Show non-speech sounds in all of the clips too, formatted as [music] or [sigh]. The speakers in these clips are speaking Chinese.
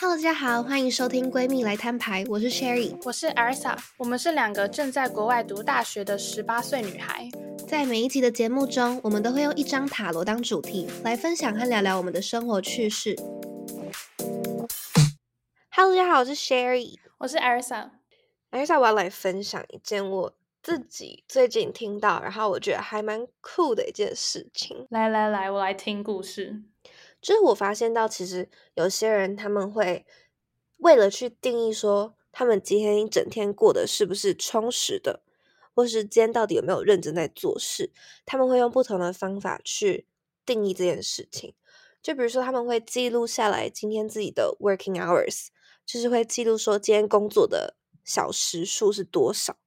Hello，大家好，欢迎收听闺蜜来摊牌，我是 Sherry，我是 Elsa，我们是两个正在国外读大学的十八岁女孩。在每一集的节目中，我们都会用一张塔罗当主题来分享和聊聊我们的生活趣事。Hello，大家好，我是 Sherry，我是 Elsa。Elsa，我要来分享一件我自己最近听到，然后我觉得还蛮酷的一件事情。来来来，我来听故事。就是我发现到，其实有些人他们会为了去定义说，他们今天一整天过得是不是充实的，或是今天到底有没有认真在做事，他们会用不同的方法去定义这件事情。就比如说，他们会记录下来今天自己的 working hours，就是会记录说今天工作的小时数是多少，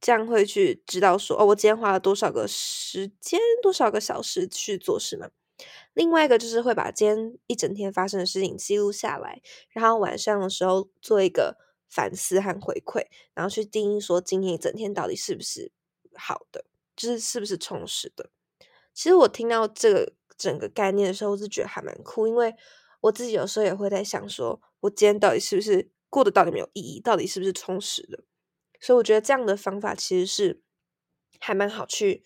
这样会去知道说，哦，我今天花了多少个时间，多少个小时去做事嘛。另外一个就是会把今天一整天发生的事情记录下来，然后晚上的时候做一个反思和回馈，然后去定义说今天一整天到底是不是好的，就是是不是充实的。其实我听到这个整个概念的时候，我是觉得还蛮酷，因为我自己有时候也会在想，说我今天到底是不是过得到底没有意义，到底是不是充实的。所以我觉得这样的方法其实是还蛮好去。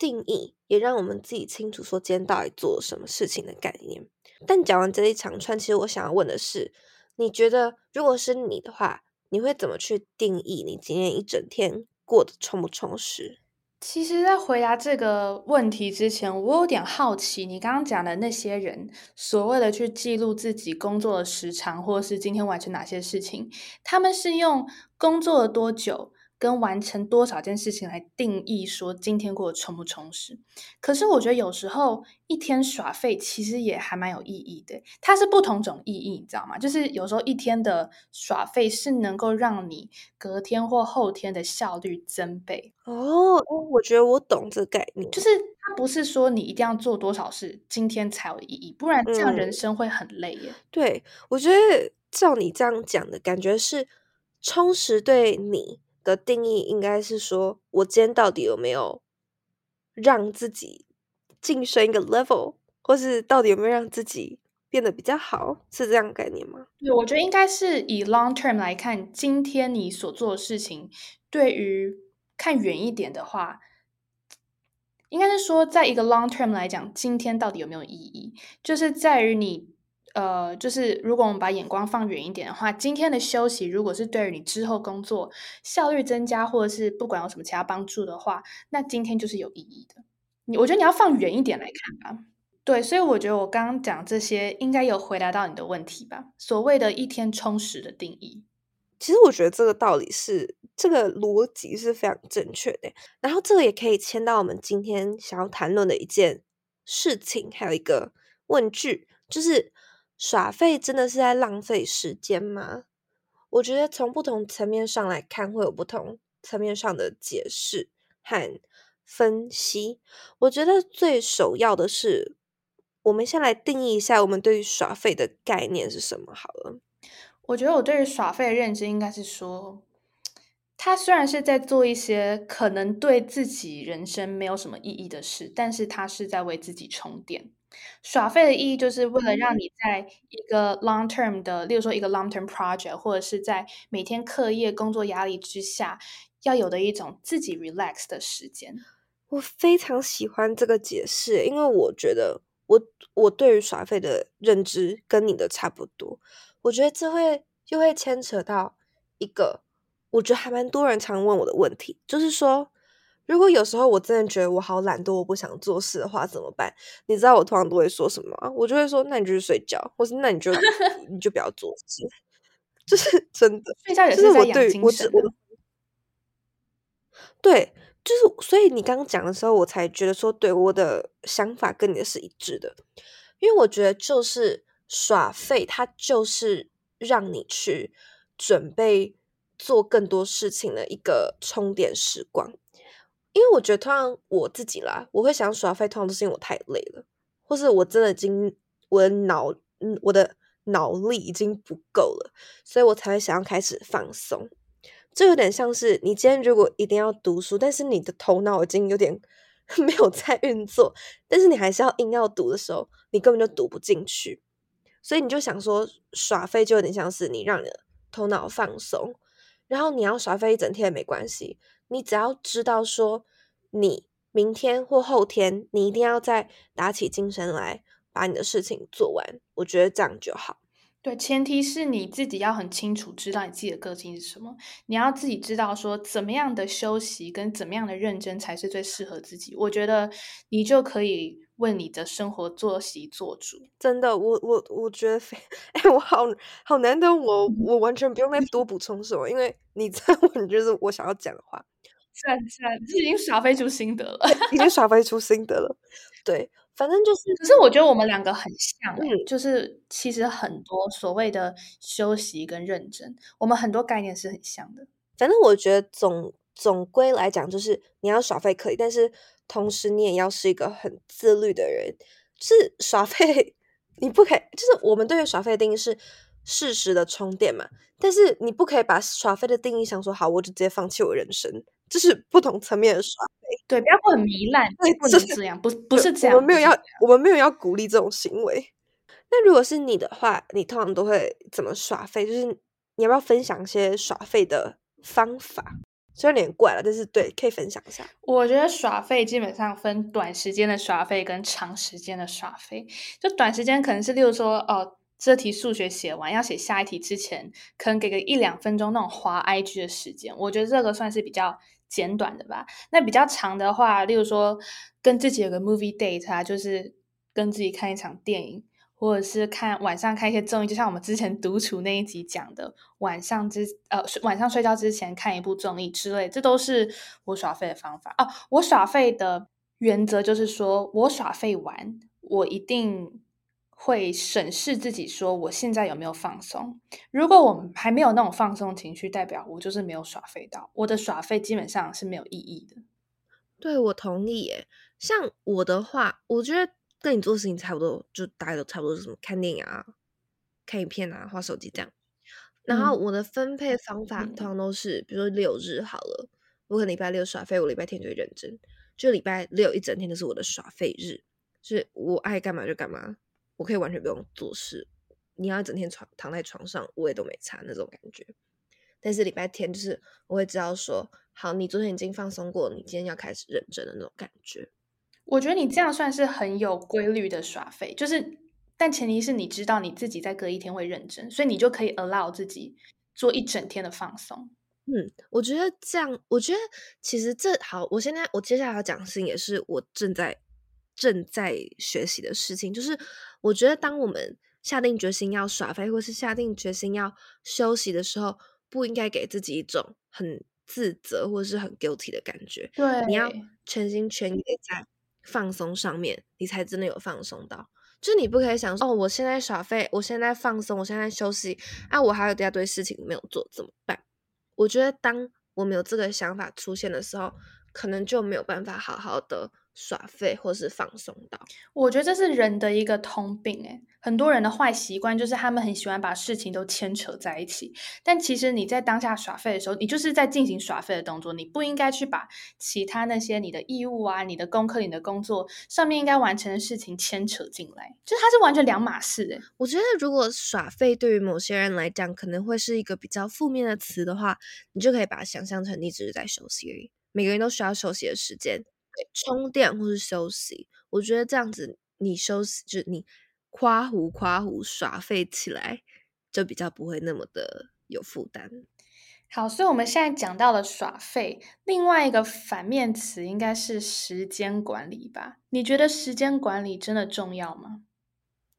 定义也让我们自己清楚说今天到底做了什么事情的概念。但讲完这一长串，其实我想要问的是，你觉得如果是你的话，你会怎么去定义你今天一整天过得充不充实？其实，在回答这个问题之前，我有点好奇，你刚刚讲的那些人所谓的去记录自己工作的时长，或者是今天完成哪些事情，他们是用工作了多久？跟完成多少件事情来定义说今天过得充不充实？可是我觉得有时候一天耍废其实也还蛮有意义的。它是不同种意义，你知道吗？就是有时候一天的耍废是能够让你隔天或后天的效率增倍。哦，我觉得我懂这概念，就是它不是说你一定要做多少事今天才有意义，不然这样人生会很累耶。对，我觉得照你这样讲的感觉是充实对你。的定义应该是说，我今天到底有没有让自己晋升一个 level，或是到底有没有让自己变得比较好，是这样概念吗？对，我觉得应该是以 long term 来看，今天你所做的事情，对于看远一点的话，应该是说，在一个 long term 来讲，今天到底有没有意义，就是在于你。呃，就是如果我们把眼光放远一点的话，今天的休息如果是对于你之后工作效率增加，或者是不管有什么其他帮助的话，那今天就是有意义的。你我觉得你要放远一点来看吧。对，所以我觉得我刚刚讲这些应该有回答到你的问题吧。所谓的一天充实的定义，其实我觉得这个道理是这个逻辑是非常正确的。然后这个也可以牵到我们今天想要谈论的一件事情，还有一个问句，就是。耍废真的是在浪费时间吗？我觉得从不同层面上来看，会有不同层面上的解释和分析。我觉得最首要的是，我们先来定义一下我们对于耍废的概念是什么好了。我觉得我对于耍废的认知应该是说，他虽然是在做一些可能对自己人生没有什么意义的事，但是他是在为自己充电。耍废的意义就是为了让你在一个 long term 的，例如说一个 long term project，或者是在每天课业工作压力之下，要有的一种自己 relax 的时间。我非常喜欢这个解释，因为我觉得我我对于耍废的认知跟你的差不多。我觉得这会就会牵扯到一个，我觉得还蛮多人常问我的问题，就是说。如果有时候我真的觉得我好懒惰，我不想做事的话，怎么办？你知道我通常都会说什么吗？我就会说：“那你就去睡觉，或是那你就 [laughs] 你就不要做事。[laughs] ”就是真的，睡觉也是在养精神。对，就是所以你刚刚讲的时候，我才觉得说，对我的想法跟你的是一致的。因为我觉得，就是耍废，它就是让你去准备做更多事情的一个充电时光。因为我觉得，通常我自己啦，我会想耍废，通常都是因为我太累了，或是我真的已经我的脑，嗯，我的脑力已经不够了，所以我才会想要开始放松。这有点像是你今天如果一定要读书，但是你的头脑已经有点 [laughs] 没有在运作，但是你还是要硬要读的时候，你根本就读不进去。所以你就想说耍废就有点像是你让你的头脑放松，然后你要耍废一整天也没关系，你只要知道说你明天或后天你一定要再打起精神来把你的事情做完，我觉得这样就好。对，前提是你自己要很清楚知道你自己的个性是什么，你要自己知道说怎么样的休息跟怎么样的认真才是最适合自己。我觉得你就可以为你的生活作息做主。真的，我我我觉得非，[laughs] 哎，我好好难得，我我完全不用再多补充什么，因为你在问 [laughs] 就是我想要讲的话。算算，这已经耍飞出心得了，已经耍飞出心得了。对。反正就是，可是我觉得我们两个很像，嗯，就是其实很多所谓的休息跟认真，我们很多概念是很像的。反正我觉得总总归来讲，就是你要耍废可以，但是同时你也要是一个很自律的人。是耍废，你不可以，就是我们对于耍废的定义是适时的充电嘛。但是你不可以把耍废的定义想说好，我就直接放弃我人生。这是不同层面的耍废，对，不要很糜烂，对，不能这样，不，不是这样。我们没有要，我们没有要鼓励这种行为。那如果是你的话，你通常都会怎么耍废？就是你要不要分享一些耍废的方法？虽然有点怪了，但是对，可以分享一下。我觉得耍废基本上分短时间的耍废跟长时间的耍废。就短时间可能是，例如说，哦，这题数学写完要写下一题之前，可能给个一两分钟那种滑 IG 的时间，我觉得这个算是比较。简短的吧，那比较长的话，例如说跟自己有个 movie date 啊，就是跟自己看一场电影，或者是看晚上看一些综艺，就像我们之前独处那一集讲的，晚上之呃晚上睡觉之前看一部综艺之类，这都是我耍废的方法哦。我耍废的原则就是说，我耍废完，我一定。会审视自己，说我现在有没有放松？如果我们还没有那种放松情绪，代表我就是没有耍废到。我的耍废基本上是没有意义的。对，我同意耶。像我的话，我觉得跟你做事情差不多，就大家都差不多是什么看电影啊、看影片啊、画手机这样。然后我的分配方法通常都是，比如说六日好了，我可能礼拜六耍废，我礼拜天就会认真。就礼拜六一整天都是我的耍废日，就是我爱干嘛就干嘛。我可以完全不用做事，你要整天床躺在床上，我也都没差那种感觉。但是礼拜天就是我会知道说，好，你昨天已经放松过，你今天要开始认真的那种感觉。我觉得你这样算是很有规律的耍废，就是但前提是你知道你自己在隔一天会认真，所以你就可以 allow 自己做一整天的放松。嗯，我觉得这样，我觉得其实这好，我现在我接下来要讲的事情也是我正在。正在学习的事情，就是我觉得，当我们下定决心要耍废，或是下定决心要休息的时候，不应该给自己一种很自责或者是很 guilty 的感觉。对，你要全心全意在放松上面，你才真的有放松到。就你不可以想说，哦，我现在耍废，我现在放松，我现在休息，啊，我还有一大堆事情没有做，怎么办？我觉得，当我们有这个想法出现的时候，可能就没有办法好好的。耍废或是放松到，我觉得这是人的一个通病诶。很多人的坏习惯就是他们很喜欢把事情都牵扯在一起。但其实你在当下耍废的时候，你就是在进行耍废的动作，你不应该去把其他那些你的义务啊、你的功课、你的工作上面应该完成的事情牵扯进来，就它是完全两码事诶。我觉得如果耍废对于某些人来讲可能会是一个比较负面的词的话，你就可以把它想象成你只是在休息而已。每个人都需要休息的时间。充电或是休息，我觉得这样子你休息，就你夸胡夸胡耍废起来，就比较不会那么的有负担。好，所以我们现在讲到了耍废，另外一个反面词应该是时间管理吧？你觉得时间管理真的重要吗？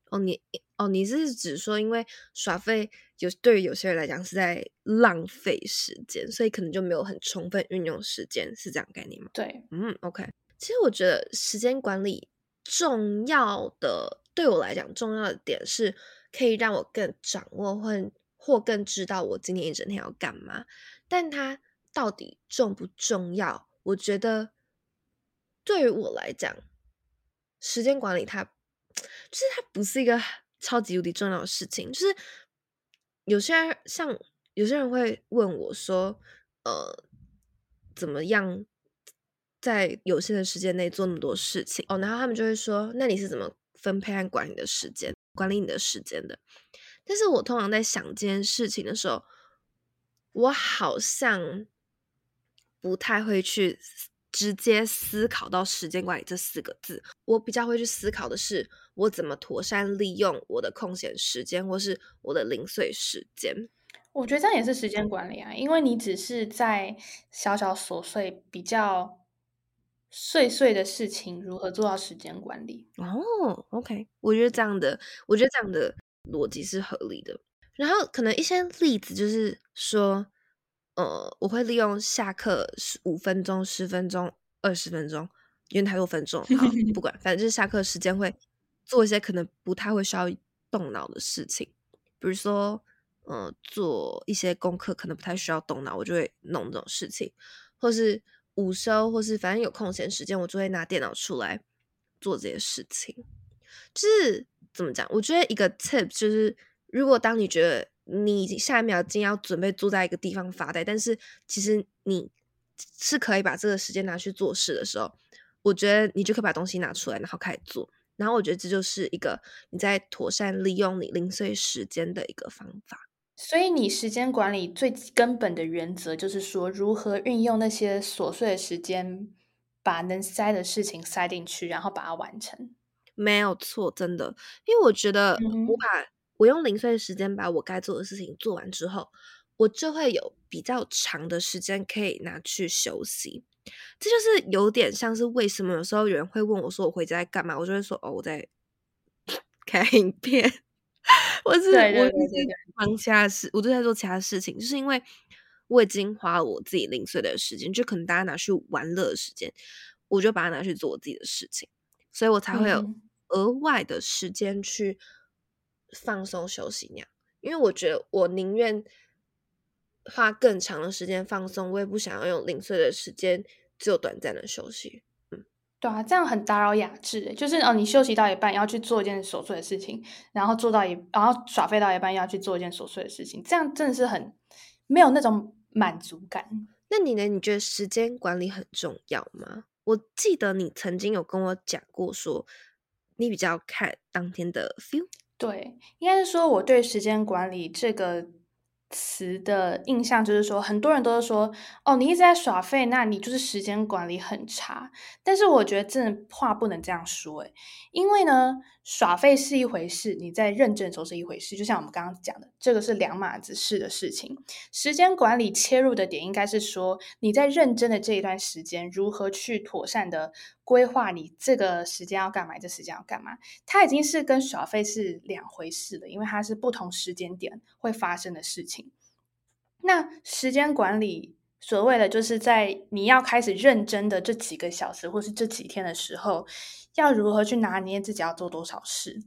哦，你哦，你是指说，因为耍废有对于有些人来讲是在浪费时间，所以可能就没有很充分运用时间，是这样概念吗？对，嗯，OK。其实我觉得时间管理重要的，对我来讲重要的点是，可以让我更掌握或或更知道我今天一整天要干嘛。但它到底重不重要？我觉得对于我来讲，时间管理它 [tsk] 就是它不是一个 [sighs] 超级无敌重要的事情。就是有些人像有些人会问我说：“呃，怎么样？”在有限的时间内做那么多事情哦，然后他们就会说：“那你是怎么分配和管理的时间？管理你的时间的。但是我通常在想这件事情的时候，我好像不太会去直接思考到时间管理这四个字。我比较会去思考的是，我怎么妥善利用我的空闲时间，或是我的零碎时间。我觉得这样也是时间管理啊，因为你只是在小小琐碎、比较碎碎的事情，如何做到时间管理？哦，OK，我觉得这样的，我觉得这样的逻辑是合理的。然后可能一些例子就是说，呃，我会利用下课十五分钟、十分钟、二十分钟，因为太多分钟，好不管，反正就是下课时间会做一些可能不太会需要动脑的事情，比如说。嗯，做一些功课可能不太需要动脑，我就会弄这种事情，或是午休，或是反正有空闲时间，我就会拿电脑出来做这些事情。就是怎么讲？我觉得一个 tip 就是，如果当你觉得你下一秒竟要准备坐在一个地方发呆，但是其实你是可以把这个时间拿去做事的时候，我觉得你就可以把东西拿出来，然后开始做。然后我觉得这就是一个你在妥善利用你零碎时间的一个方法。所以，你时间管理最根本的原则就是说，如何运用那些琐碎的时间，把能塞的事情塞进去，然后把它完成。没有错，真的，因为我觉得，我把我用零碎的时间把我该做的事情做完之后，我就会有比较长的时间可以拿去休息。这就是有点像是为什么有时候有人会问我说我回家在干嘛，我就会说哦，我在 [laughs] 看影片。我是我是忙其他事，我都在做其他事情，就是因为我已经花了我自己零碎的时间，就可能大家拿去玩乐的时间，我就把它拿去做我自己的事情，所以我才会有额外的时间去放松休息那样。因为我觉得我宁愿花更长的时间放松，我也不想要用零碎的时间只有短暂的休息。嗯对啊，这样很打扰雅致。就是哦，你休息到一半要去做一件琐碎的事情，然后做到一，然后耍废到一半要去做一件琐碎的事情，这样真的是很没有那种满足感。那你呢？你觉得时间管理很重要吗？我记得你曾经有跟我讲过，说你比较看当天的 feel。对，应该是说我对时间管理这个。词的印象就是说，很多人都是说，哦，你一直在耍废，那你就是时间管理很差。但是我觉得这话不能这样说，诶因为呢，耍废是一回事，你在认真的时候是一回事。就像我们刚刚讲的，这个是两码子事的事情。时间管理切入的点应该是说，你在认真的这一段时间，如何去妥善的规划你这个时间要干嘛，这时间要干嘛？它已经是跟耍废是两回事了，因为它是不同时间点会发生的事情。那时间管理所谓的，就是在你要开始认真的这几个小时，或是这几天的时候，要如何去拿捏自己要做多少事。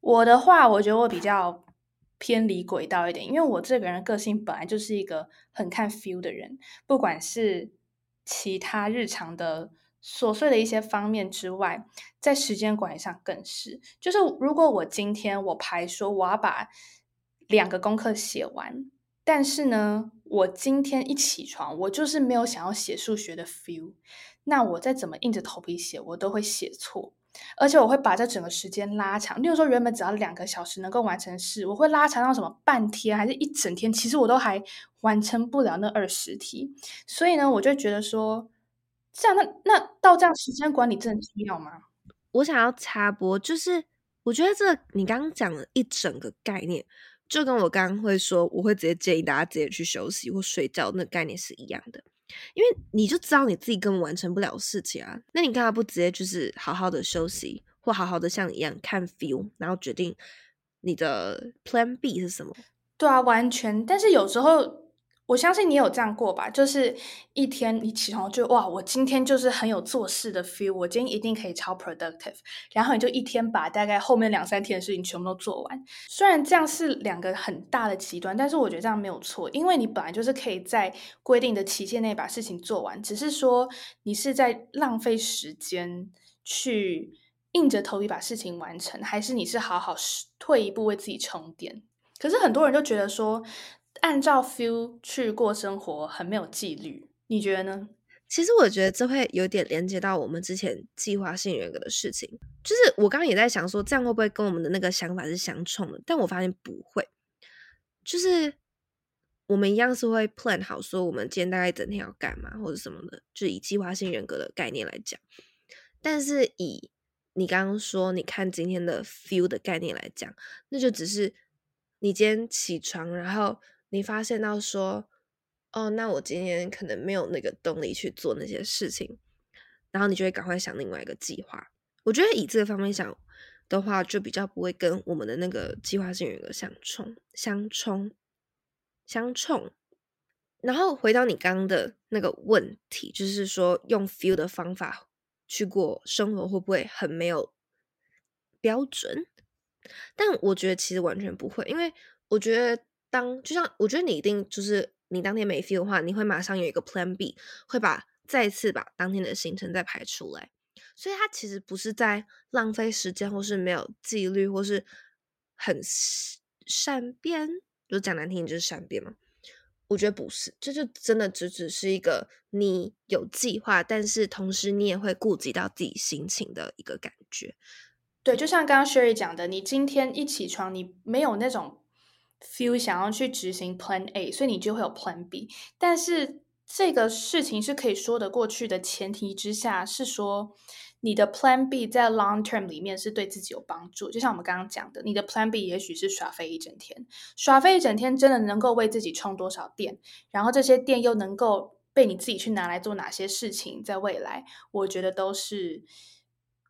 我的话，我觉得我比较偏离轨道一点，因为我这个人个性本来就是一个很看 feel 的人，不管是其他日常的琐碎的一些方面之外，在时间管理上更是。就是如果我今天我排说我要把两个功课写完。但是呢，我今天一起床，我就是没有想要写数学的 feel。那我再怎么硬着头皮写，我都会写错，而且我会把这整个时间拉长。例如说，原本只要两个小时能够完成事，我会拉长到什么半天，还是一整天？其实我都还完成不了那二十题。所以呢，我就觉得说，这样那那到这样时间管理真的重要吗？我想要插播，就是我觉得这你刚刚讲了一整个概念。就跟我刚刚会说，我会直接建议大家直接去休息或睡觉，那概念是一样的。因为你就知道你自己根本完成不了事情啊，那你干嘛不直接就是好好的休息，或好好的像你一样看 feel，然后决定你的 Plan B 是什么？对啊，完全。但是有时候。我相信你有这样过吧，就是一天你起床就哇，我今天就是很有做事的 feel，我今天一定可以超 productive，然后你就一天把大概后面两三天的事情全部都做完。虽然这样是两个很大的极端，但是我觉得这样没有错，因为你本来就是可以在规定的期限内把事情做完，只是说你是在浪费时间去硬着头皮把事情完成，还是你是好好退一步为自己充电？可是很多人就觉得说。按照 feel 去过生活，很没有纪律，你觉得呢？其实我觉得这会有点连接到我们之前计划性人格的事情，就是我刚刚也在想说，这样会不会跟我们的那个想法是相冲的？但我发现不会，就是我们一样是会 plan 好说，我们今天大概整天要干嘛或者什么的，就以计划性人格的概念来讲。但是以你刚刚说你看今天的 feel 的概念来讲，那就只是你今天起床，然后你发现到说。哦，那我今天可能没有那个动力去做那些事情，然后你就会赶快想另外一个计划。我觉得以这个方面想的话，就比较不会跟我们的那个计划性人格相冲、相冲、相冲。然后回到你刚刚的那个问题，就是说用 feel 的方法去过生活，会不会很没有标准？但我觉得其实完全不会，因为我觉得当就像我觉得你一定就是。你当天没 feel 的话，你会马上有一个 Plan B，会把再次把当天的行程再排出来。所以它其实不是在浪费时间，或是没有纪律，或是很善变。就讲难听，就是善变嘛。我觉得不是，这就真的只只是一个你有计划，但是同时你也会顾及到自己心情的一个感觉。对，就像刚刚 Sherry 讲的，你今天一起床，你没有那种。Feel 想要去执行 Plan A，所以你就会有 Plan B。但是这个事情是可以说得过去的前提之下，是说你的 Plan B 在 long term 里面是对自己有帮助。就像我们刚刚讲的，你的 Plan B 也许是耍废一整天，耍废一整天真的能够为自己充多少电，然后这些电又能够被你自己去拿来做哪些事情，在未来，我觉得都是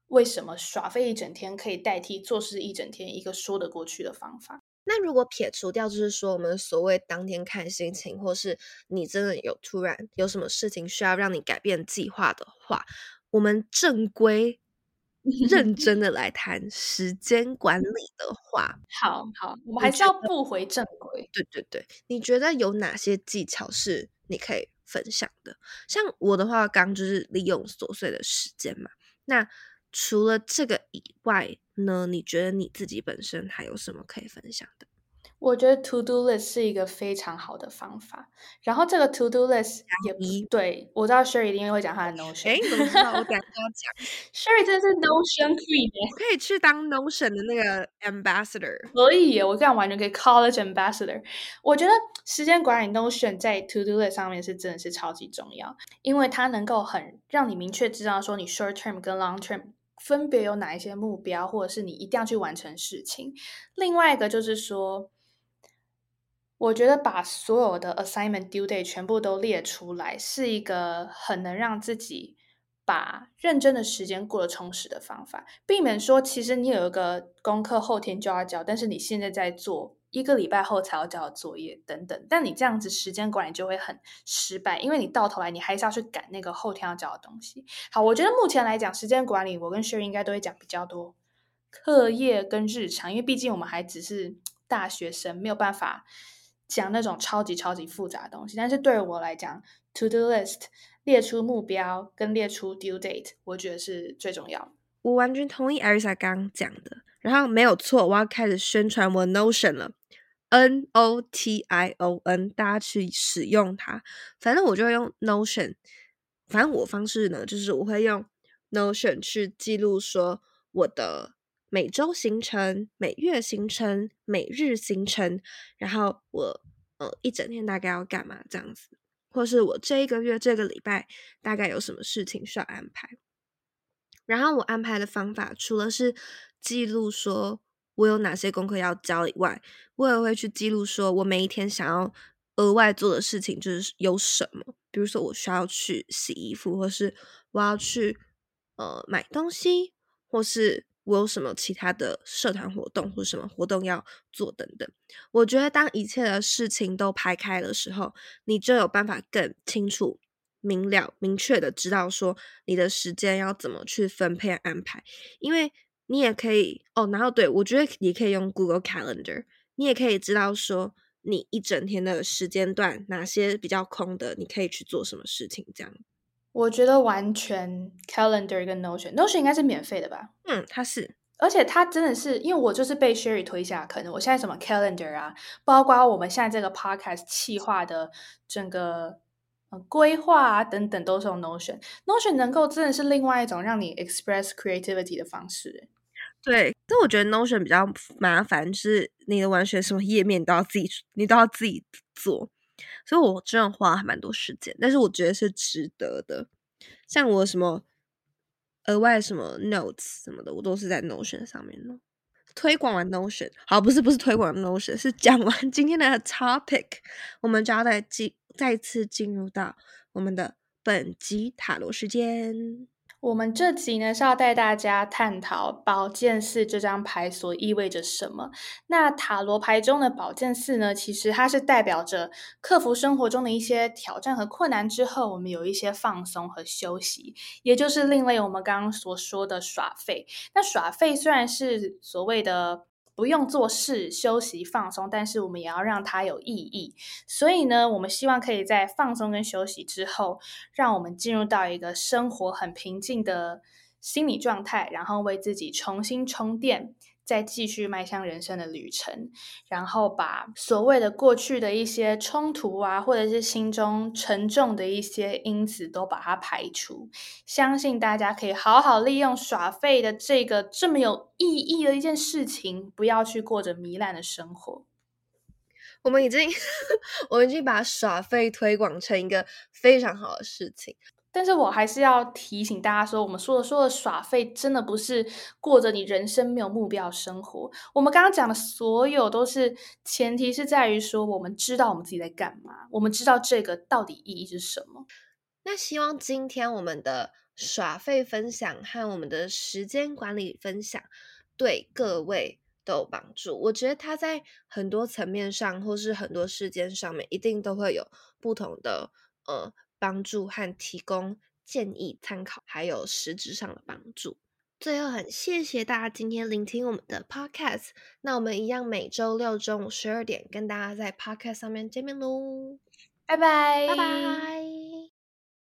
为什么耍废一整天可以代替做事一整天一个说得过去的方法。那如果撇除掉，就是说我们所谓当天看心情，或是你真的有突然有什么事情需要让你改变计划的话，我们正规认真的来谈时间管理的话，[laughs] 好好，我们还是要不回正轨。对对对，你觉得有哪些技巧是你可以分享的？像我的话，刚就是利用琐碎的时间嘛。那除了这个以外呢？你觉得你自己本身还有什么可以分享的？我觉得 to do list 是一个非常好的方法。然后这个 to do list 也不对，我知道 Sherry 一定会讲他的 [laughs] Notion。哎，怎么知道？我等下跟他讲。[laughs] Sherry 真的是 Notion queen，可以去当 Notion 的那个 ambassador。可以，我这样完全可以 college ambassador。我觉得时间管理 Notion 在 to do list 上面是真的是超级重要，因为它能够很让你明确知道说你 short term 跟 long term。分别有哪一些目标，或者是你一定要去完成事情？另外一个就是说，我觉得把所有的 assignment due date 全部都列出来，是一个很能让自己把认真的时间过得充实的方法，避免说其实你有一个功课后天就要交，但是你现在在做。一个礼拜后才要交作业等等，但你这样子时间管理就会很失败，因为你到头来你还是要去赶那个后天要交的东西。好，我觉得目前来讲，时间管理我跟 Sherry 应该都会讲比较多课业跟日常，因为毕竟我们还只是大学生，没有办法讲那种超级超级复杂的东西。但是对我来讲，To Do List 列出目标跟列出 Due Date，我觉得是最重要。我完全同意 Arisa 刚讲的，然后没有错，我要开始宣传我 Notion 了。N O T I O N，大家去使用它。反正我就用 Notion，反正我方式呢，就是我会用 Notion 去记录说我的每周行程、每月行程、每日行程，然后我呃一整天大概要干嘛这样子，或是我这一个月、这个礼拜大概有什么事情需要安排。然后我安排的方法，除了是记录说。我有哪些功课要交以外，我也会去记录，说我每一天想要额外做的事情就是有什么。比如说，我需要去洗衣服，或是我要去呃买东西，或是我有什么其他的社团活动，或什么活动要做等等。我觉得，当一切的事情都排开的时候，你就有办法更清楚、明了、明确的知道说你的时间要怎么去分配安排，因为。你也可以哦，然后对我觉得你可以用 Google Calendar，你也可以知道说你一整天的时间段哪些比较空的，你可以去做什么事情。这样，我觉得完全 Calendar 跟 Notion，Notion 应该是免费的吧？嗯，它是，而且它真的是，因为我就是被 Sherry 推下，可能我现在什么 Calendar 啊，包括我们现在这个 Podcast 企划的整个呃规划啊等等，都是用 Notion。Notion 能够真的是另外一种让你 express creativity 的方式。对，但我觉得 Notion 比较麻烦，就是你的完全什么页面都要自己，你都要自己做，所以我真的花还蛮多时间，但是我觉得是值得的。像我什么额外什么 notes 什么的，我都是在 Notion 上面弄。推广完 Notion，好，不是不是推广 Notion，是讲完 [laughs] 今天的 topic，我们就要再进再次进入到我们的本集塔罗时间。我们这集呢是要带大家探讨宝剑四这张牌所意味着什么。那塔罗牌中的宝剑四呢，其实它是代表着克服生活中的一些挑战和困难之后，我们有一些放松和休息，也就是另类我们刚刚所说的耍废。那耍废虽然是所谓的。不用做事、休息、放松，但是我们也要让它有意义。所以呢，我们希望可以在放松跟休息之后，让我们进入到一个生活很平静的心理状态，然后为自己重新充电。再继续迈向人生的旅程，然后把所谓的过去的一些冲突啊，或者是心中沉重的一些因子都把它排除。相信大家可以好好利用耍废的这个这么有意义的一件事情，不要去过着糜烂的生活。我们已经，[laughs] 我们已经把耍废推广成一个非常好的事情。但是我还是要提醒大家说，我们说的说的耍废，真的不是过着你人生没有目标的生活。我们刚刚讲的所有都是前提是在于说，我们知道我们自己在干嘛，我们知道这个到底意义是什么。那希望今天我们的耍废分享和我们的时间管理分享，对各位都有帮助。我觉得它在很多层面上，或是很多事件上面，一定都会有不同的呃。帮助和提供建议、参考，还有实质上的帮助。最后，很谢谢大家今天聆听我们的 podcast。那我们一样每周六中午十二点跟大家在 podcast 上面见面喽，拜拜，拜拜。